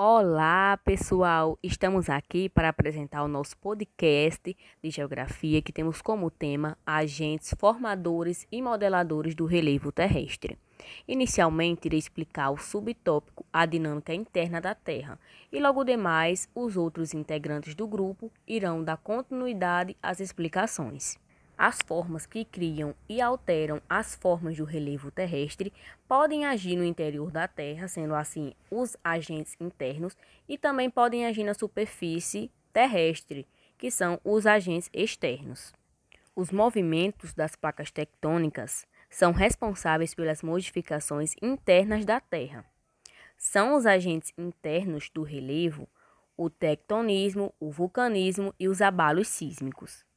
Olá, pessoal! Estamos aqui para apresentar o nosso podcast de geografia que temos como tema agentes formadores e modeladores do relevo terrestre. Inicialmente, irei explicar o subtópico a dinâmica interna da Terra e logo demais os outros integrantes do grupo irão dar continuidade às explicações. As formas que criam e alteram as formas do relevo terrestre podem agir no interior da Terra, sendo assim os agentes internos, e também podem agir na superfície terrestre, que são os agentes externos. Os movimentos das placas tectônicas são responsáveis pelas modificações internas da Terra. São os agentes internos do relevo o tectonismo, o vulcanismo e os abalos sísmicos.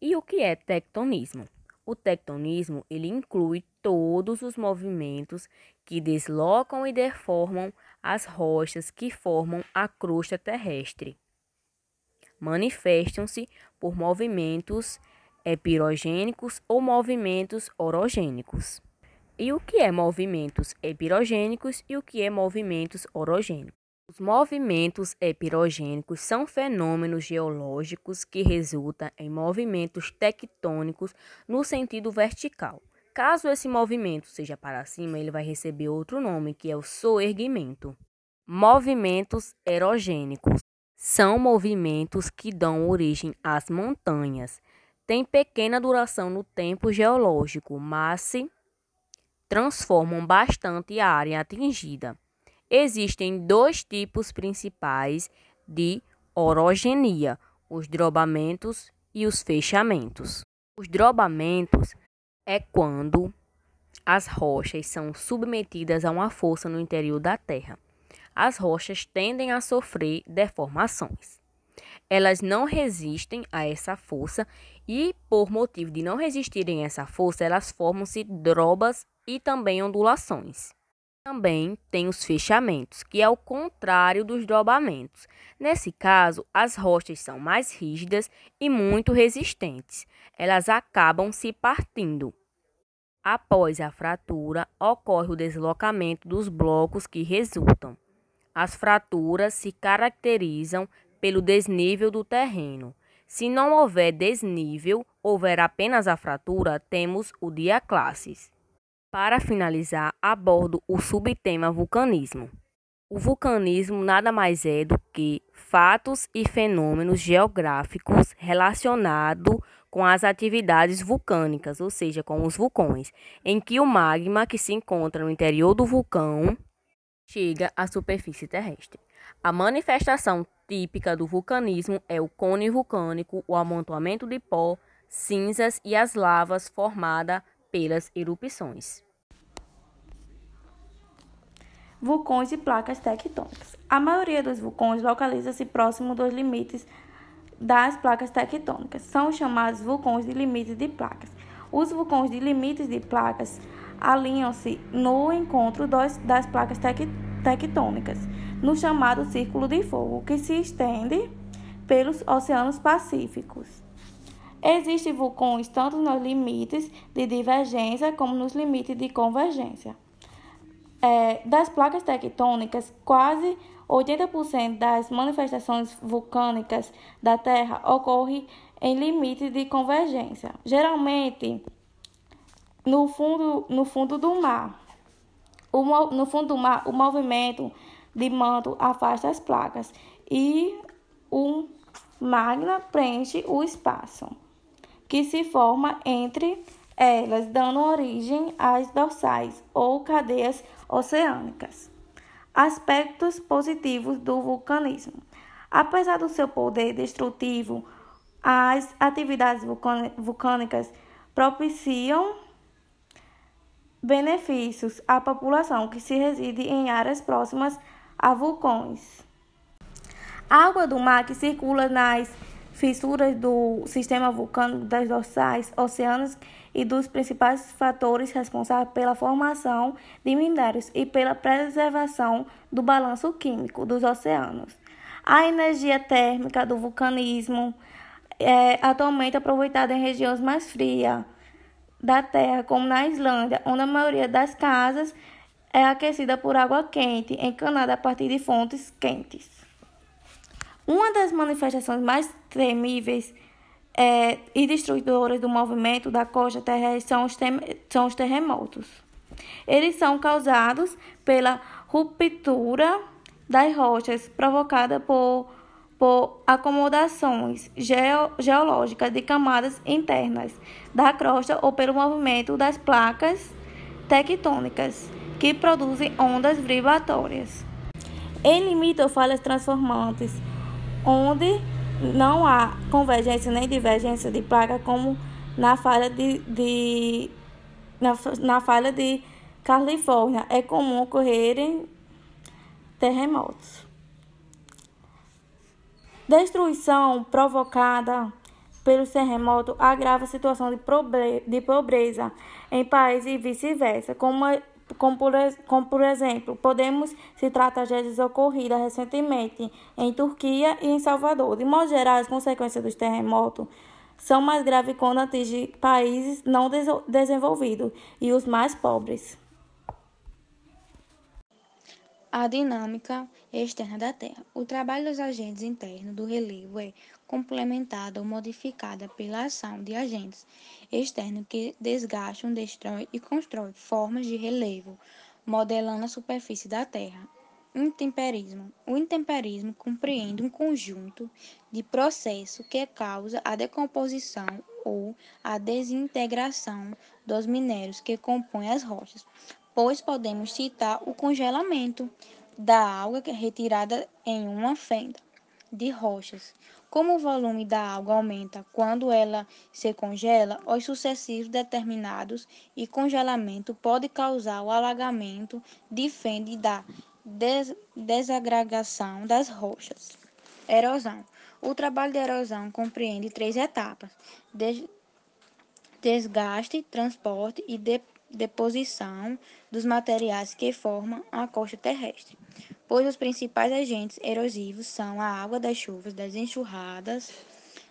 E o que é tectonismo? O tectonismo ele inclui todos os movimentos que deslocam e deformam as rochas que formam a crosta terrestre. Manifestam-se por movimentos epirogênicos ou movimentos orogênicos. E o que é movimentos epirogênicos e o que é movimentos orogênicos? Os movimentos epirogênicos são fenômenos geológicos que resultam em movimentos tectônicos no sentido vertical. Caso esse movimento seja para cima, ele vai receber outro nome, que é o soerguimento. Movimentos erogênicos são movimentos que dão origem às montanhas. Tem pequena duração no tempo geológico, mas se transformam bastante a área atingida. Existem dois tipos principais de orogenia: os drobamentos e os fechamentos. Os drobamentos é quando as rochas são submetidas a uma força no interior da Terra. As rochas tendem a sofrer deformações. Elas não resistem a essa força e, por motivo de não resistirem a essa força, elas formam-se drobas e também ondulações. Também tem os fechamentos, que é o contrário dos dobramentos. Nesse caso, as rochas são mais rígidas e muito resistentes. Elas acabam se partindo. Após a fratura, ocorre o deslocamento dos blocos que resultam. As fraturas se caracterizam pelo desnível do terreno. Se não houver desnível, houver apenas a fratura, temos o diaclasses. Para finalizar, abordo o subtema vulcanismo. O vulcanismo nada mais é do que fatos e fenômenos geográficos relacionados com as atividades vulcânicas, ou seja, com os vulcões, em que o magma que se encontra no interior do vulcão chega à superfície terrestre. A manifestação típica do vulcanismo é o cone vulcânico, o amontoamento de pó, cinzas e as lavas formada pelas erupções vulcões e placas tectônicas. A maioria dos vulcões localiza-se próximo dos limites das placas tectônicas. São chamados vulcões de limites de placas. Os vulcões de limites de placas alinham-se no encontro dos, das placas tec, tectônicas, no chamado Círculo de Fogo, que se estende pelos oceanos pacíficos. Existem vulcões tanto nos limites de divergência como nos limites de convergência. É, das placas tectônicas, quase 80% das manifestações vulcânicas da Terra ocorre em limite de convergência, geralmente no fundo, no fundo do mar. O, no fundo do mar, o movimento de manto afasta as placas e o magma preenche o espaço que se forma entre elas, dando origem às dorsais ou cadeias oceânicas. Aspectos positivos do vulcanismo. Apesar do seu poder destrutivo, as atividades vulcânicas propiciam benefícios à população que se reside em áreas próximas a vulcões. A água do mar que circula nas fissuras do sistema vulcânico das dorsais oceânicas e dos principais fatores responsáveis pela formação de minérios e pela preservação do balanço químico dos oceanos. A energia térmica do vulcanismo é atualmente aproveitada em regiões mais frias da Terra, como na Islândia, onde a maioria das casas é aquecida por água quente, encanada a partir de fontes quentes. Uma das manifestações mais temíveis é, e destruidoras do movimento da costa terrestre são os, são os terremotos. Eles são causados pela ruptura das rochas provocada por, por acomodações geo, geológicas de camadas internas da crosta ou pelo movimento das placas tectônicas que produzem ondas vibratórias. Limite ou falhas transformantes, onde não há convergência nem divergência de placa, como na falha de, de na, na falha de Califórnia, é comum ocorrerem terremotos. Destruição provocada pelo terremoto agrava a situação de, pobreza em países e vice-versa, como como por, como por exemplo, podemos citar tragédias ocorridas recentemente em Turquia e em Salvador. De modo geral, as consequências dos terremotos são mais graves quando atingem países não desenvolvidos e os mais pobres. A dinâmica externa da Terra. O trabalho dos agentes internos do relevo é complementada ou modificada pela ação de agentes externos que desgastam, destroem e constroem formas de relevo, modelando a superfície da Terra. Intemperismo. O intemperismo compreende um conjunto de processos que causa a decomposição ou a desintegração dos minérios que compõem as rochas, pois podemos citar o congelamento da água retirada em uma fenda de rochas. Como o volume da água aumenta quando ela se congela, os sucessivos determinados e congelamento pode causar o alagamento de fenda da des desagregação das rochas. Erosão. O trabalho de erosão compreende três etapas: des desgaste, transporte e de deposição dos materiais que formam a costa terrestre pois os principais agentes erosivos são a água das chuvas, das enxurradas,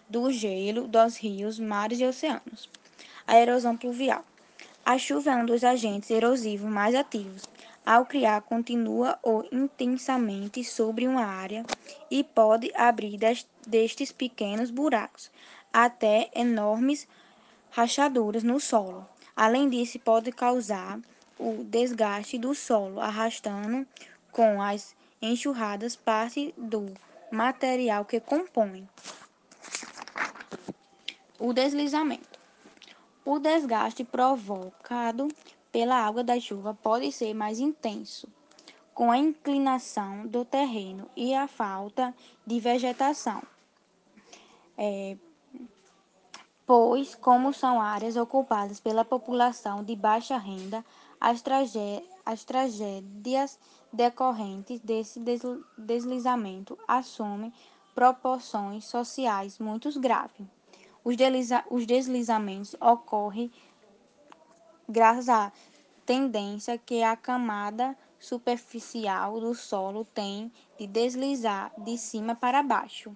do gelo, dos rios, mares e oceanos. A erosão pluvial. A chuva é um dos agentes erosivos mais ativos. Ao criar, continua ou intensamente sobre uma área e pode abrir destes pequenos buracos até enormes rachaduras no solo. Além disso, pode causar o desgaste do solo, arrastando com as enxurradas parte do material que compõe o deslizamento. O desgaste provocado pela água da chuva pode ser mais intenso, com a inclinação do terreno e a falta de vegetação. É, pois, como são áreas ocupadas pela população de baixa renda, as, tragé as tragédias decorrentes desse deslizamento assumem proporções sociais muito graves. Os, os deslizamentos ocorrem graças à tendência que a camada superficial do solo tem de deslizar de cima para baixo.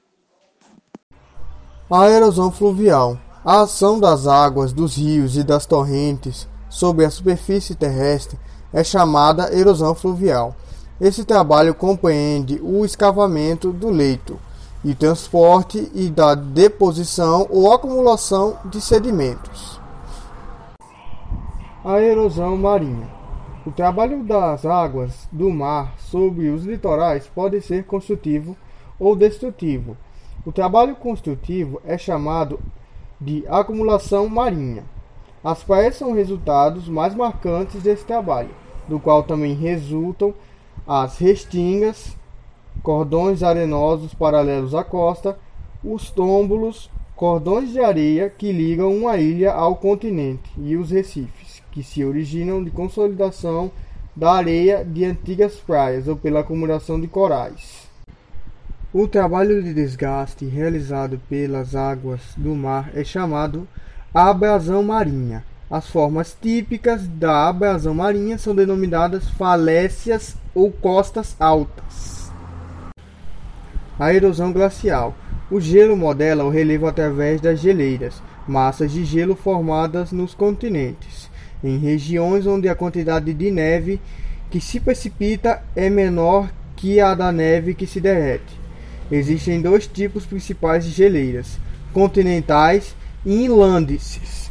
A erosão fluvial. A ação das águas dos rios e das torrentes sobre a superfície terrestre é chamada erosão fluvial. Esse trabalho compreende o escavamento do leito e transporte e da deposição ou acumulação de sedimentos. A erosão marinha. O trabalho das águas do mar sobre os litorais pode ser construtivo ou destrutivo. O trabalho construtivo é chamado de acumulação marinha. As praias são resultados mais marcantes desse trabalho, do qual também resultam as restingas, cordões arenosos paralelos à costa, os tômbulos, cordões de areia que ligam uma ilha ao continente e os recifes, que se originam de consolidação da areia de antigas praias ou pela acumulação de corais. O trabalho de desgaste realizado pelas águas do mar é chamado abrasão marinha. As formas típicas da abrasão marinha são denominadas falécias ou costas altas. A erosão glacial. O gelo modela o relevo através das geleiras, massas de gelo formadas nos continentes, em regiões onde a quantidade de neve que se precipita é menor que a da neve que se derrete. Existem dois tipos principais de geleiras: continentais e inlândices.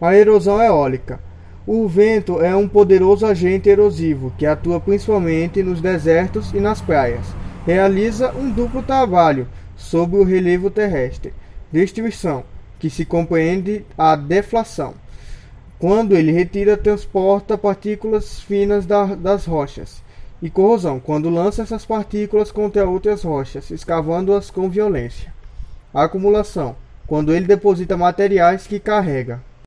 A erosão eólica. O vento é um poderoso agente erosivo que atua principalmente nos desertos e nas praias. Realiza um duplo trabalho sobre o relevo terrestre: destruição, que se compreende a deflação. Quando ele retira, transporta partículas finas da, das rochas, e corrosão, quando lança essas partículas contra outras rochas, escavando-as com violência. Acumulação, quando ele deposita materiais que carrega.